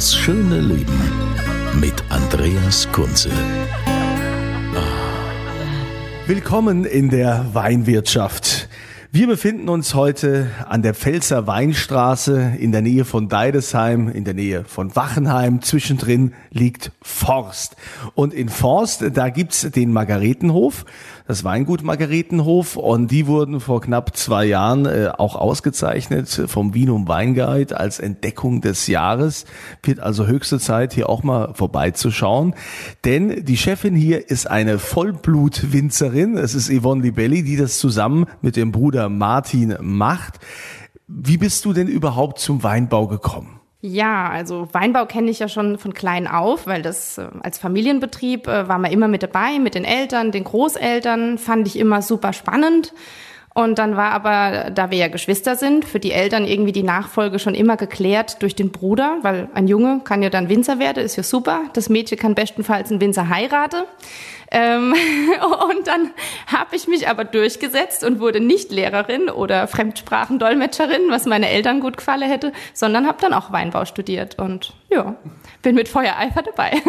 Das schöne Leben mit Andreas Kunze. Willkommen in der Weinwirtschaft. Wir befinden uns heute an der Pfälzer Weinstraße in der Nähe von Deidesheim, in der Nähe von Wachenheim. Zwischendrin liegt Forst. Und in Forst, da gibt's den Margaretenhof, das Weingut Margaretenhof. Und die wurden vor knapp zwei Jahren äh, auch ausgezeichnet vom Vinum Weinguide als Entdeckung des Jahres. Wird also höchste Zeit, hier auch mal vorbeizuschauen. Denn die Chefin hier ist eine Vollblutwinzerin. Es ist Yvonne Libelli, die das zusammen mit dem Bruder Martin macht. Wie bist du denn überhaupt zum Weinbau gekommen? Ja, also Weinbau kenne ich ja schon von klein auf, weil das äh, als Familienbetrieb äh, war man immer mit dabei, mit den Eltern, den Großeltern, fand ich immer super spannend. Und dann war aber, da wir ja Geschwister sind, für die Eltern irgendwie die Nachfolge schon immer geklärt durch den Bruder, weil ein Junge kann ja dann Winzer werden, ist ja super. Das Mädchen kann bestenfalls einen Winzer heiraten. Ähm, und dann habe ich mich aber durchgesetzt und wurde nicht Lehrerin oder Fremdsprachendolmetscherin, was meine Eltern gut gefallen hätte, sondern habe dann auch Weinbau studiert und ja, bin mit Feuereifer dabei.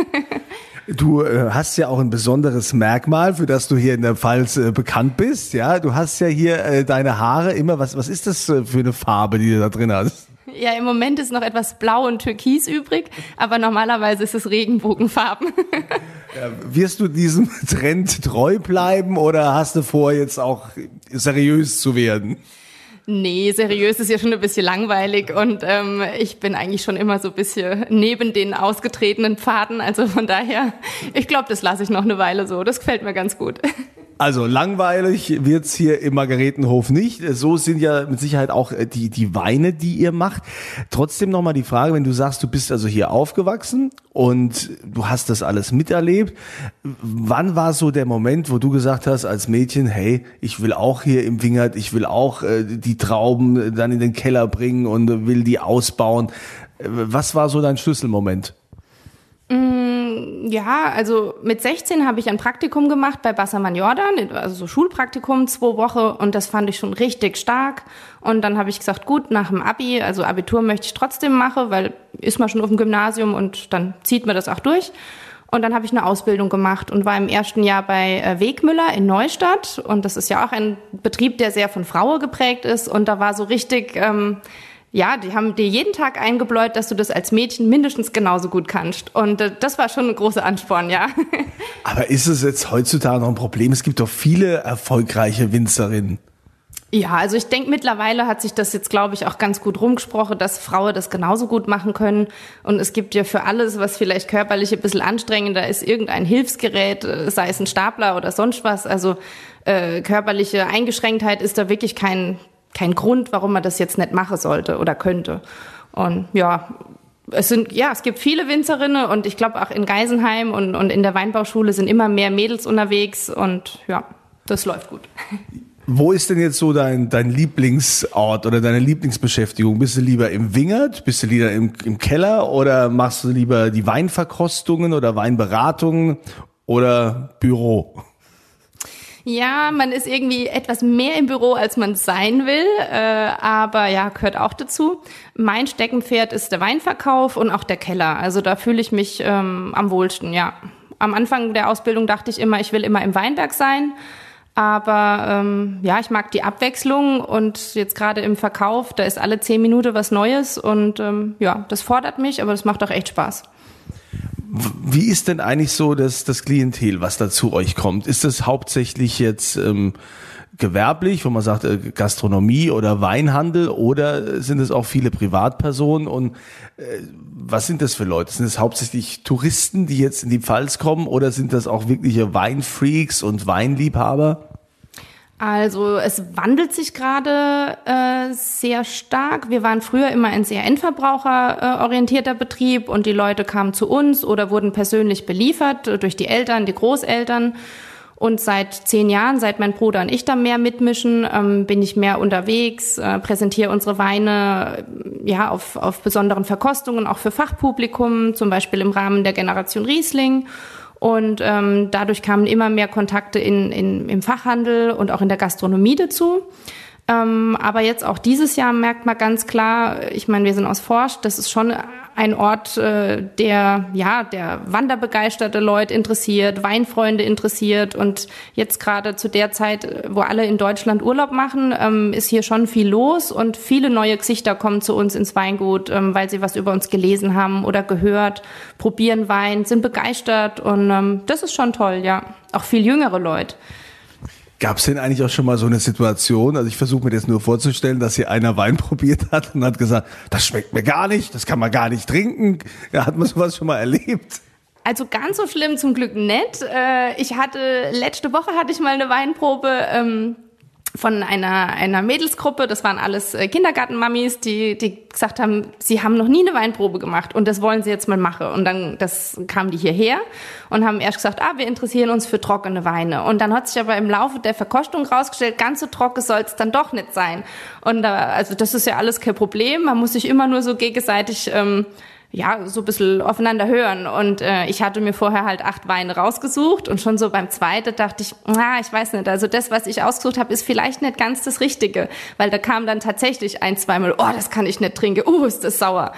Du äh, hast ja auch ein besonderes Merkmal, für das du hier in der Pfalz äh, bekannt bist. Ja, du hast ja hier äh, deine Haare immer. Was was ist das für eine Farbe, die du da drin hast? Ja, im Moment ist noch etwas Blau und Türkis übrig, aber normalerweise ist es Regenbogenfarben. Ja, wirst du diesem Trend treu bleiben oder hast du vor, jetzt auch seriös zu werden? Nee, seriös ist ja schon ein bisschen langweilig und ähm, ich bin eigentlich schon immer so ein bisschen neben den ausgetretenen Pfaden. Also von daher, ich glaube, das lasse ich noch eine Weile so. Das gefällt mir ganz gut. Also langweilig wird's hier im Margaretenhof nicht. So sind ja mit Sicherheit auch äh, die, die Weine, die ihr macht. Trotzdem nochmal die Frage, wenn du sagst, du bist also hier aufgewachsen und du hast das alles miterlebt. Wann war so der Moment, wo du gesagt hast als Mädchen, hey, ich will auch hier im Wingert, ich will auch äh, die Trauben dann in den Keller bringen und will die ausbauen. Äh, Was war so dein Schlüsselmoment? Ja, also mit 16 habe ich ein Praktikum gemacht bei Bassermann Jordan, also so Schulpraktikum, zwei Wochen und das fand ich schon richtig stark. Und dann habe ich gesagt, gut, nach dem Abi, also Abitur möchte ich trotzdem machen, weil ist man schon auf dem Gymnasium und dann zieht man das auch durch. Und dann habe ich eine Ausbildung gemacht und war im ersten Jahr bei äh, Wegmüller in Neustadt. Und das ist ja auch ein Betrieb, der sehr von Frauen geprägt ist. Und da war so richtig, ähm, ja, die haben dir jeden Tag eingebläut, dass du das als Mädchen mindestens genauso gut kannst. Und äh, das war schon ein großer Ansporn, ja. Aber ist es jetzt heutzutage noch ein Problem? Es gibt doch viele erfolgreiche Winzerinnen. Ja, also ich denke, mittlerweile hat sich das jetzt, glaube ich, auch ganz gut rumgesprochen, dass Frauen das genauso gut machen können. Und es gibt ja für alles, was vielleicht körperlich ein bisschen anstrengender ist, irgendein Hilfsgerät, äh, sei es ein Stapler oder sonst was. Also äh, körperliche Eingeschränktheit ist da wirklich kein, kein Grund, warum man das jetzt nicht machen sollte oder könnte. Und ja, es sind, ja, es gibt viele Winzerinnen und ich glaube auch in Geisenheim und, und in der Weinbauschule sind immer mehr Mädels unterwegs und ja, das läuft gut. Wo ist denn jetzt so dein, dein Lieblingsort oder deine Lieblingsbeschäftigung? Bist du lieber im Wingert? Bist du lieber im, im Keller? Oder machst du lieber die Weinverkostungen oder Weinberatungen oder Büro? Ja, man ist irgendwie etwas mehr im Büro, als man sein will, äh, aber ja, gehört auch dazu. Mein Steckenpferd ist der Weinverkauf und auch der Keller. Also da fühle ich mich ähm, am wohlsten, ja. Am Anfang der Ausbildung dachte ich immer, ich will immer im Weinberg sein. Aber ähm, ja, ich mag die Abwechslung und jetzt gerade im Verkauf, da ist alle zehn Minuten was Neues und ähm, ja, das fordert mich, aber das macht auch echt Spaß. Wie ist denn eigentlich so das, das Klientel, was da zu euch kommt? Ist das hauptsächlich jetzt ähm, gewerblich, wo man sagt äh, Gastronomie oder Weinhandel oder sind es auch viele Privatpersonen und äh, was sind das für Leute? Sind es hauptsächlich Touristen, die jetzt in die Pfalz kommen oder sind das auch wirkliche Weinfreaks und Weinliebhaber? Also es wandelt sich gerade äh, sehr stark. Wir waren früher immer ein sehr endverbraucherorientierter Betrieb und die Leute kamen zu uns oder wurden persönlich beliefert durch die Eltern, die Großeltern. Und seit zehn Jahren, seit mein Bruder und ich da mehr mitmischen, ähm, bin ich mehr unterwegs, äh, präsentiere unsere Weine ja auf, auf besonderen Verkostungen, auch für Fachpublikum, zum Beispiel im Rahmen der Generation Riesling. Und ähm, dadurch kamen immer mehr Kontakte in, in, im Fachhandel und auch in der Gastronomie dazu. Ähm, aber jetzt auch dieses Jahr merkt man ganz klar, ich meine, wir sind aus Forsch, das ist schon ein Ort, äh, der ja der wanderbegeisterte Leute interessiert, Weinfreunde interessiert und jetzt gerade zu der Zeit, wo alle in Deutschland Urlaub machen, ähm, ist hier schon viel los und viele neue Gesichter kommen zu uns ins Weingut, ähm, weil sie was über uns gelesen haben oder gehört, probieren Wein, sind begeistert und ähm, das ist schon toll, ja. Auch viel jüngere Leute. Gab es denn eigentlich auch schon mal so eine Situation? Also ich versuche mir das nur vorzustellen, dass hier einer Wein probiert hat und hat gesagt, das schmeckt mir gar nicht, das kann man gar nicht trinken. Ja, hat man sowas schon mal erlebt? Also ganz so schlimm zum Glück nicht. Äh, ich hatte letzte Woche hatte ich mal eine Weinprobe. Ähm von einer, einer Mädelsgruppe, das waren alles äh, Kindergartenmamis, die, die gesagt haben, sie haben noch nie eine Weinprobe gemacht und das wollen sie jetzt mal machen. Und dann das kamen die hierher und haben erst gesagt, ah, wir interessieren uns für trockene Weine. Und dann hat sich aber im Laufe der Verkostung rausgestellt, ganz so trocken soll es dann doch nicht sein. Und da, also das ist ja alles kein Problem. Man muss sich immer nur so gegenseitig ähm, ja, so ein bisschen aufeinander hören. Und äh, ich hatte mir vorher halt acht Weine rausgesucht und schon so beim zweiten dachte ich, na, ich weiß nicht, also das, was ich ausgesucht habe, ist vielleicht nicht ganz das Richtige. Weil da kam dann tatsächlich ein, zweimal, oh, das kann ich nicht trinken, uh, ist das sauer.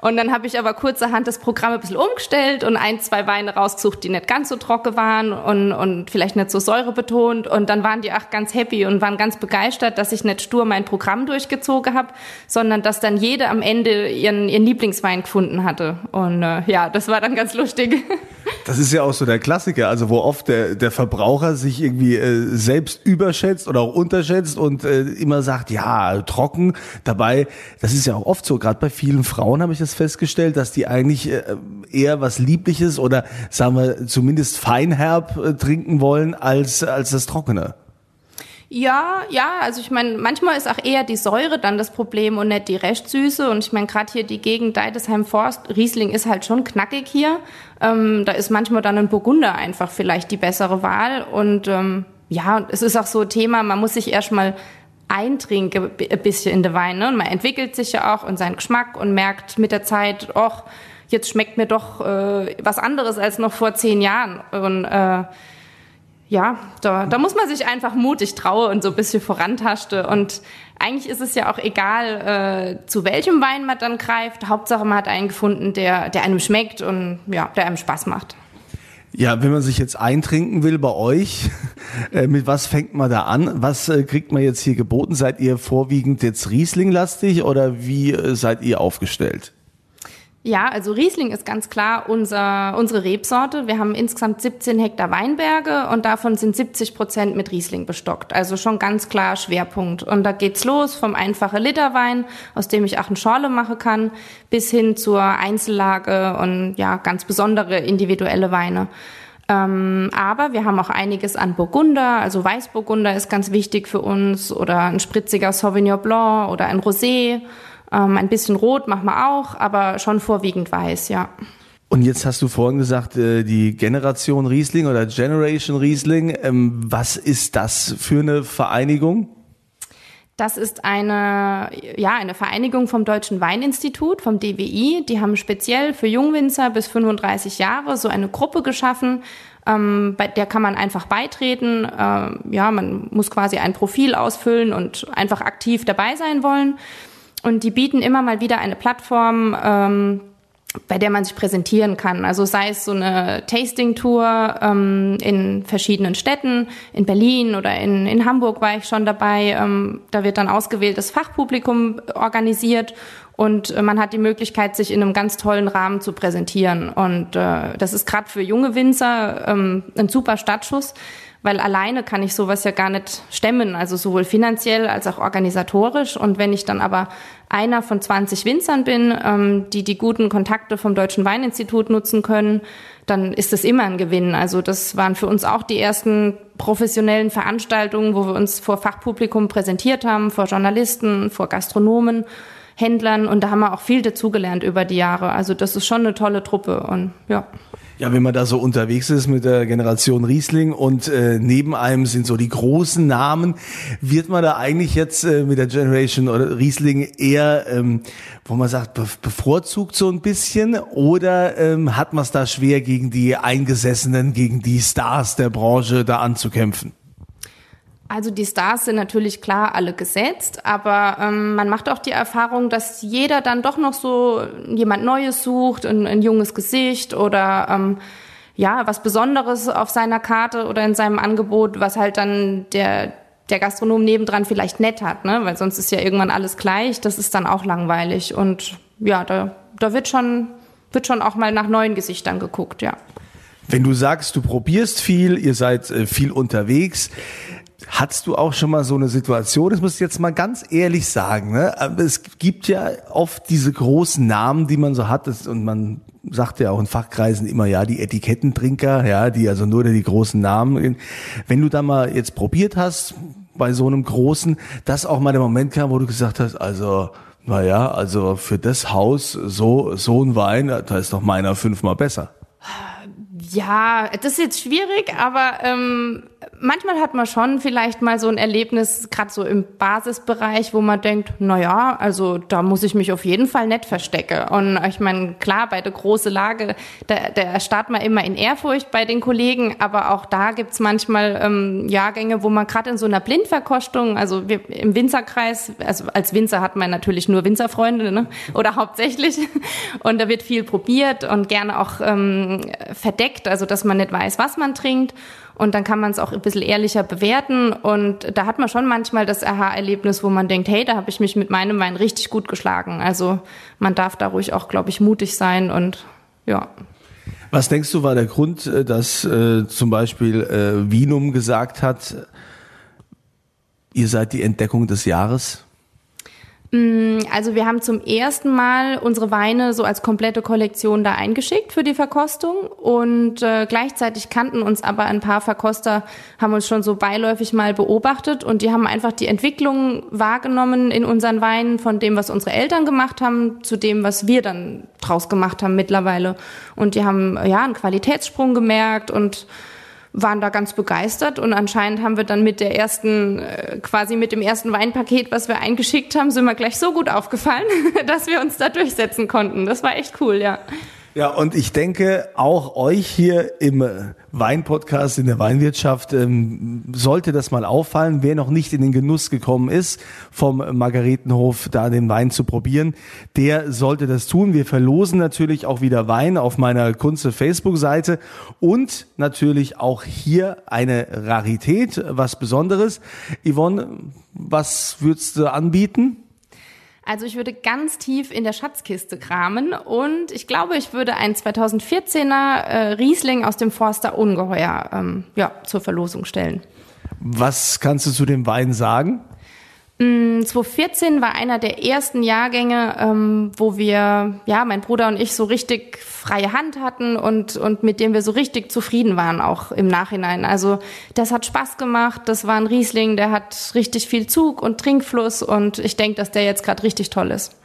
Und dann habe ich aber kurzerhand das Programm ein bisschen umgestellt und ein, zwei Weine rausgesucht, die nicht ganz so trocken waren und, und vielleicht nicht so säurebetont. Und dann waren die auch ganz happy und waren ganz begeistert, dass ich nicht stur mein Programm durchgezogen habe, sondern dass dann jede am Ende ihren, ihren Lieblingswein gefunden hatte. Und äh, ja, das war dann ganz lustig. Das ist ja auch so der Klassiker, also wo oft der, der Verbraucher sich irgendwie äh, selbst überschätzt oder auch unterschätzt und äh, immer sagt, ja, trocken. Dabei, das ist ja auch oft so, gerade bei vielen Frauen habe ich das festgestellt, dass die eigentlich äh, eher was Liebliches oder sagen wir zumindest feinherb äh, trinken wollen als, als das Trockene. Ja, ja, also ich meine, manchmal ist auch eher die Säure dann das Problem und nicht die Restsüße. Und ich meine, gerade hier die Gegend Deidesheim Forst, Riesling ist halt schon knackig hier. Ähm, da ist manchmal dann ein Burgunder einfach vielleicht die bessere Wahl. Und ähm, ja, es ist auch so ein Thema, man muss sich erstmal eintrinken ein bisschen in den Wein. Ne? Und man entwickelt sich ja auch in seinen Geschmack und merkt mit der Zeit, ach, jetzt schmeckt mir doch äh, was anderes als noch vor zehn Jahren. Und äh, ja, da, da muss man sich einfach mutig trauen und so ein bisschen vorantaschte. Und eigentlich ist es ja auch egal, äh, zu welchem Wein man dann greift. Hauptsache, man hat einen gefunden, der, der einem schmeckt und ja, der einem Spaß macht. Ja, wenn man sich jetzt eintrinken will bei euch, äh, mit was fängt man da an? Was äh, kriegt man jetzt hier geboten? Seid ihr vorwiegend jetzt Riesling-lastig oder wie äh, seid ihr aufgestellt? Ja, also Riesling ist ganz klar unser, unsere Rebsorte. Wir haben insgesamt 17 Hektar Weinberge und davon sind 70 Prozent mit Riesling bestockt. Also schon ganz klar Schwerpunkt. Und da geht's los vom einfachen Literwein, aus dem ich auch eine Schorle machen kann, bis hin zur Einzellage und ja, ganz besondere individuelle Weine. Ähm, aber wir haben auch einiges an Burgunder, also Weißburgunder ist ganz wichtig für uns oder ein spritziger Sauvignon Blanc oder ein Rosé. Ähm, ein bisschen rot machen wir auch, aber schon vorwiegend weiß, ja. Und jetzt hast du vorhin gesagt, äh, die Generation Riesling oder Generation Riesling. Ähm, was ist das für eine Vereinigung? Das ist eine, ja, eine Vereinigung vom Deutschen Weininstitut, vom DWI. Die haben speziell für Jungwinzer bis 35 Jahre so eine Gruppe geschaffen. Ähm, bei der kann man einfach beitreten. Ähm, ja, man muss quasi ein Profil ausfüllen und einfach aktiv dabei sein wollen. Und die bieten immer mal wieder eine Plattform, ähm, bei der man sich präsentieren kann. Also sei es so eine Tasting-Tour ähm, in verschiedenen Städten, in Berlin oder in, in Hamburg war ich schon dabei. Ähm, da wird dann ausgewähltes Fachpublikum organisiert und äh, man hat die Möglichkeit, sich in einem ganz tollen Rahmen zu präsentieren. Und äh, das ist gerade für junge Winzer ähm, ein super Startschuss, weil alleine kann ich sowas ja gar nicht stemmen, also sowohl finanziell als auch organisatorisch. Und wenn ich dann aber einer von 20 Winzern bin, ähm, die die guten Kontakte vom Deutschen Weininstitut nutzen können, dann ist das immer ein Gewinn. Also das waren für uns auch die ersten professionellen Veranstaltungen, wo wir uns vor Fachpublikum präsentiert haben, vor Journalisten, vor Gastronomen. Händlern und da haben wir auch viel dazugelernt über die Jahre. Also das ist schon eine tolle Truppe und ja. Ja, wenn man da so unterwegs ist mit der Generation Riesling und äh, neben einem sind so die großen Namen, wird man da eigentlich jetzt äh, mit der Generation oder Riesling eher, ähm, wo man sagt, be bevorzugt so ein bisschen oder ähm, hat man es da schwer gegen die Eingesessenen, gegen die Stars der Branche da anzukämpfen? Also die Stars sind natürlich klar alle gesetzt, aber ähm, man macht auch die Erfahrung, dass jeder dann doch noch so jemand Neues sucht, ein, ein junges Gesicht oder ähm, ja was Besonderes auf seiner Karte oder in seinem Angebot, was halt dann der der Gastronom nebendran vielleicht nett hat, ne? Weil sonst ist ja irgendwann alles gleich. Das ist dann auch langweilig und ja, da da wird schon wird schon auch mal nach neuen Gesichtern geguckt, ja. Wenn du sagst, du probierst viel, ihr seid äh, viel unterwegs, Hattest du auch schon mal so eine Situation, das muss ich jetzt mal ganz ehrlich sagen, ne? es gibt ja oft diese großen Namen, die man so hat und man sagt ja auch in Fachkreisen immer, ja, die Etikettentrinker, ja, die also nur die großen Namen. Wenn du da mal jetzt probiert hast, bei so einem großen, dass auch mal der Moment kam, wo du gesagt hast, also, naja, also für das Haus so, so ein Wein, da ist doch meiner fünfmal besser. Ja, das ist jetzt schwierig, aber ähm, manchmal hat man schon vielleicht mal so ein Erlebnis, gerade so im Basisbereich, wo man denkt, na ja, also da muss ich mich auf jeden Fall nicht verstecken. Und ich meine, klar, bei der großen Lage, da, da startet man immer in Ehrfurcht bei den Kollegen, aber auch da gibt's manchmal ähm, Jahrgänge, wo man gerade in so einer Blindverkostung, also wir, im Winzerkreis, also als Winzer hat man natürlich nur Winzerfreunde, ne? oder hauptsächlich, und da wird viel probiert und gerne auch ähm, verdeckt, also dass man nicht weiß, was man trinkt. Und dann kann man es auch ein bisschen ehrlicher bewerten. Und da hat man schon manchmal das Aha-Erlebnis, wo man denkt, hey, da habe ich mich mit meinem Wein richtig gut geschlagen. Also man darf da ruhig auch, glaube ich, mutig sein und ja. Was denkst du, war der Grund, äh, dass äh, zum Beispiel äh, Vinum gesagt hat, ihr seid die Entdeckung des Jahres? Mm, also wir haben zum ersten Mal unsere Weine so als komplette Kollektion da eingeschickt für die Verkostung und äh, gleichzeitig kannten uns aber ein paar Verkoster, haben uns schon so beiläufig mal beobachtet und die haben einfach die Entwicklung wahrgenommen in unseren Weinen von dem, was unsere Eltern gemacht haben, zu dem, was wir dann draus gemacht haben mittlerweile. Und die haben ja einen Qualitätssprung gemerkt und waren da ganz begeistert und anscheinend haben wir dann mit der ersten, äh, quasi mit dem ersten Weinpaket, was wir eingeschickt haben, sind wir gleich so gut aufgefallen, dass wir uns da durchsetzen konnten. Das war echt cool, ja. Ja, und ich denke, auch euch hier im Weinpodcast in der Weinwirtschaft ähm, sollte das mal auffallen, wer noch nicht in den Genuss gekommen ist, vom Margaretenhof da den Wein zu probieren, der sollte das tun. Wir verlosen natürlich auch wieder Wein auf meiner Kunze Facebook-Seite und natürlich auch hier eine Rarität, was Besonderes. Yvonne, was würdest du anbieten? Also ich würde ganz tief in der Schatzkiste kramen und ich glaube, ich würde ein 2014er äh, Riesling aus dem Forster Ungeheuer ähm, ja, zur Verlosung stellen. Was kannst du zu dem Wein sagen? 2014 mm, war einer der ersten Jahrgänge, ähm, wo wir, ja, mein Bruder und ich so richtig freie Hand hatten und, und mit dem wir so richtig zufrieden waren, auch im Nachhinein. Also das hat Spaß gemacht, das war ein Riesling, der hat richtig viel Zug und Trinkfluss und ich denke, dass der jetzt gerade richtig toll ist.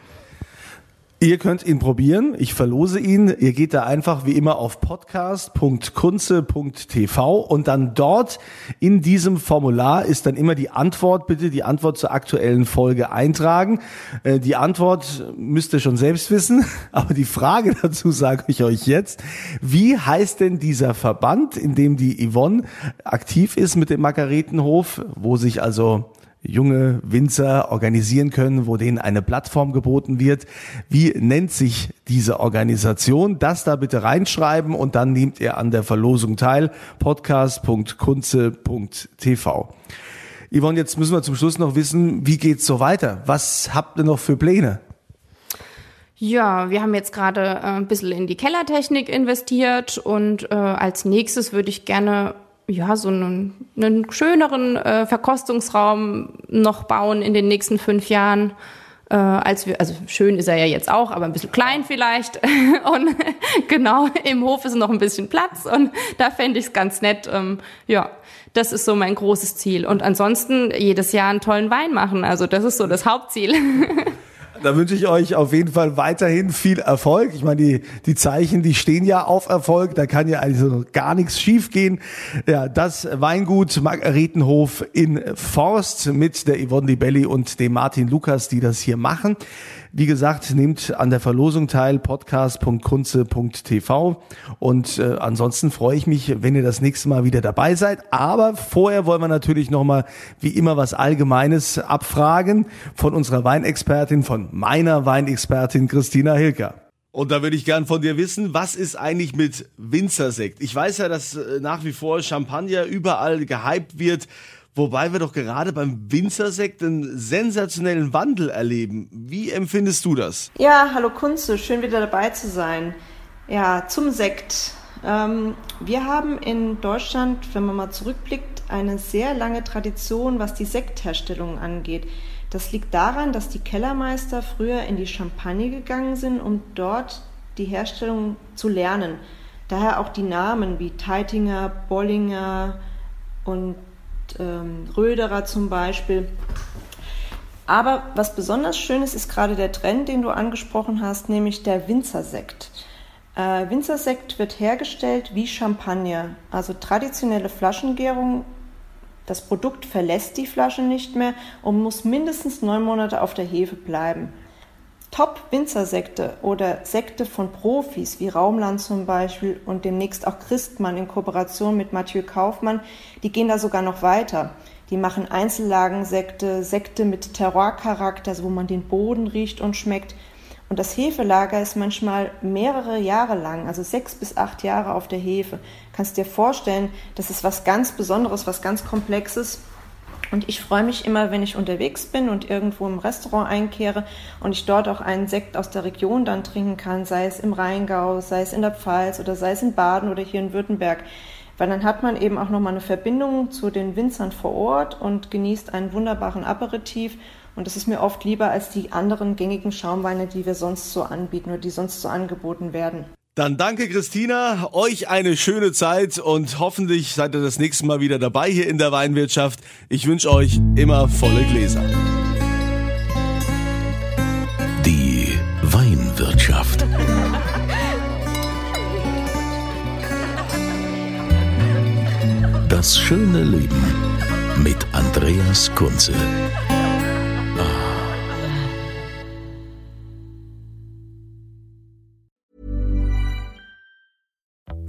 Ihr könnt ihn probieren. Ich verlose ihn. Ihr geht da einfach wie immer auf podcast.kunze.tv und dann dort in diesem Formular ist dann immer die Antwort. Bitte die Antwort zur aktuellen Folge eintragen. Äh, die Antwort müsst ihr schon selbst wissen, aber die Frage dazu sage ich euch jetzt. Wie heißt denn dieser Verband, in dem die Yvonne aktiv ist mit dem Margaretenhof, wo sich also junge Winzer organisieren können, wo denen eine Plattform geboten wird. Wie nennt sich diese Organisation? Das da bitte reinschreiben und dann nehmt ihr an der Verlosung teil. podcast.kunze.tv. Yvonne, jetzt müssen wir zum Schluss noch wissen, wie geht's so weiter? Was habt ihr noch für Pläne? Ja, wir haben jetzt gerade äh, ein bisschen in die Kellertechnik investiert und äh, als nächstes würde ich gerne ja, so einen, einen schöneren äh, Verkostungsraum noch bauen in den nächsten fünf Jahren. Äh, als wir, also schön ist er ja jetzt auch, aber ein bisschen klein vielleicht. und genau, im Hof ist noch ein bisschen Platz und da fände ich es ganz nett. Ähm, ja, das ist so mein großes Ziel. Und ansonsten jedes Jahr einen tollen Wein machen. Also das ist so das Hauptziel. Da wünsche ich euch auf jeden Fall weiterhin viel Erfolg. Ich meine, die, die Zeichen, die stehen ja auf Erfolg. Da kann ja also gar nichts schiefgehen. Ja, das Weingut Margaretenhof in Forst mit der Yvonne Di Belli und dem Martin Lukas, die das hier machen. Wie gesagt, nehmt an der Verlosung teil, podcast.kunze.tv. Und äh, ansonsten freue ich mich, wenn ihr das nächste Mal wieder dabei seid. Aber vorher wollen wir natürlich nochmal, wie immer, was Allgemeines abfragen von unserer Weinexpertin, von meiner Weinexpertin Christina Hilker. Und da würde ich gern von dir wissen, was ist eigentlich mit Winzersekt? Ich weiß ja, dass äh, nach wie vor Champagner überall gehypt wird. Wobei wir doch gerade beim Winzersekt einen sensationellen Wandel erleben. Wie empfindest du das? Ja, hallo Kunze, schön wieder dabei zu sein. Ja, zum Sekt. Ähm, wir haben in Deutschland, wenn man mal zurückblickt, eine sehr lange Tradition, was die Sektherstellung angeht. Das liegt daran, dass die Kellermeister früher in die Champagne gegangen sind, um dort die Herstellung zu lernen. Daher auch die Namen wie Teitinger, Bollinger und ähm, Röderer zum Beispiel. Aber was besonders schön ist, ist gerade der Trend, den du angesprochen hast, nämlich der Winzersekt. Äh, Winzersekt wird hergestellt wie Champagner, also traditionelle Flaschengärung. Das Produkt verlässt die Flasche nicht mehr und muss mindestens neun Monate auf der Hefe bleiben. Top-Winzersekte oder Sekte von Profis wie Raumland zum Beispiel und demnächst auch Christmann in Kooperation mit Mathieu Kaufmann, die gehen da sogar noch weiter. Die machen Einzellagensekte, Sekte mit Terroircharakter, wo man den Boden riecht und schmeckt. Und das Hefelager ist manchmal mehrere Jahre lang, also sechs bis acht Jahre auf der Hefe. Kannst dir vorstellen, das ist was ganz Besonderes, was ganz Komplexes. Und ich freue mich immer, wenn ich unterwegs bin und irgendwo im Restaurant einkehre und ich dort auch einen Sekt aus der Region dann trinken kann, sei es im Rheingau, sei es in der Pfalz oder sei es in Baden oder hier in Württemberg. Weil dann hat man eben auch nochmal eine Verbindung zu den Winzern vor Ort und genießt einen wunderbaren Aperitif. Und das ist mir oft lieber als die anderen gängigen Schaumweine, die wir sonst so anbieten oder die sonst so angeboten werden. Dann danke Christina, euch eine schöne Zeit und hoffentlich seid ihr das nächste Mal wieder dabei hier in der Weinwirtschaft. Ich wünsche euch immer volle Gläser. Die Weinwirtschaft. Das schöne Leben mit Andreas Kunze.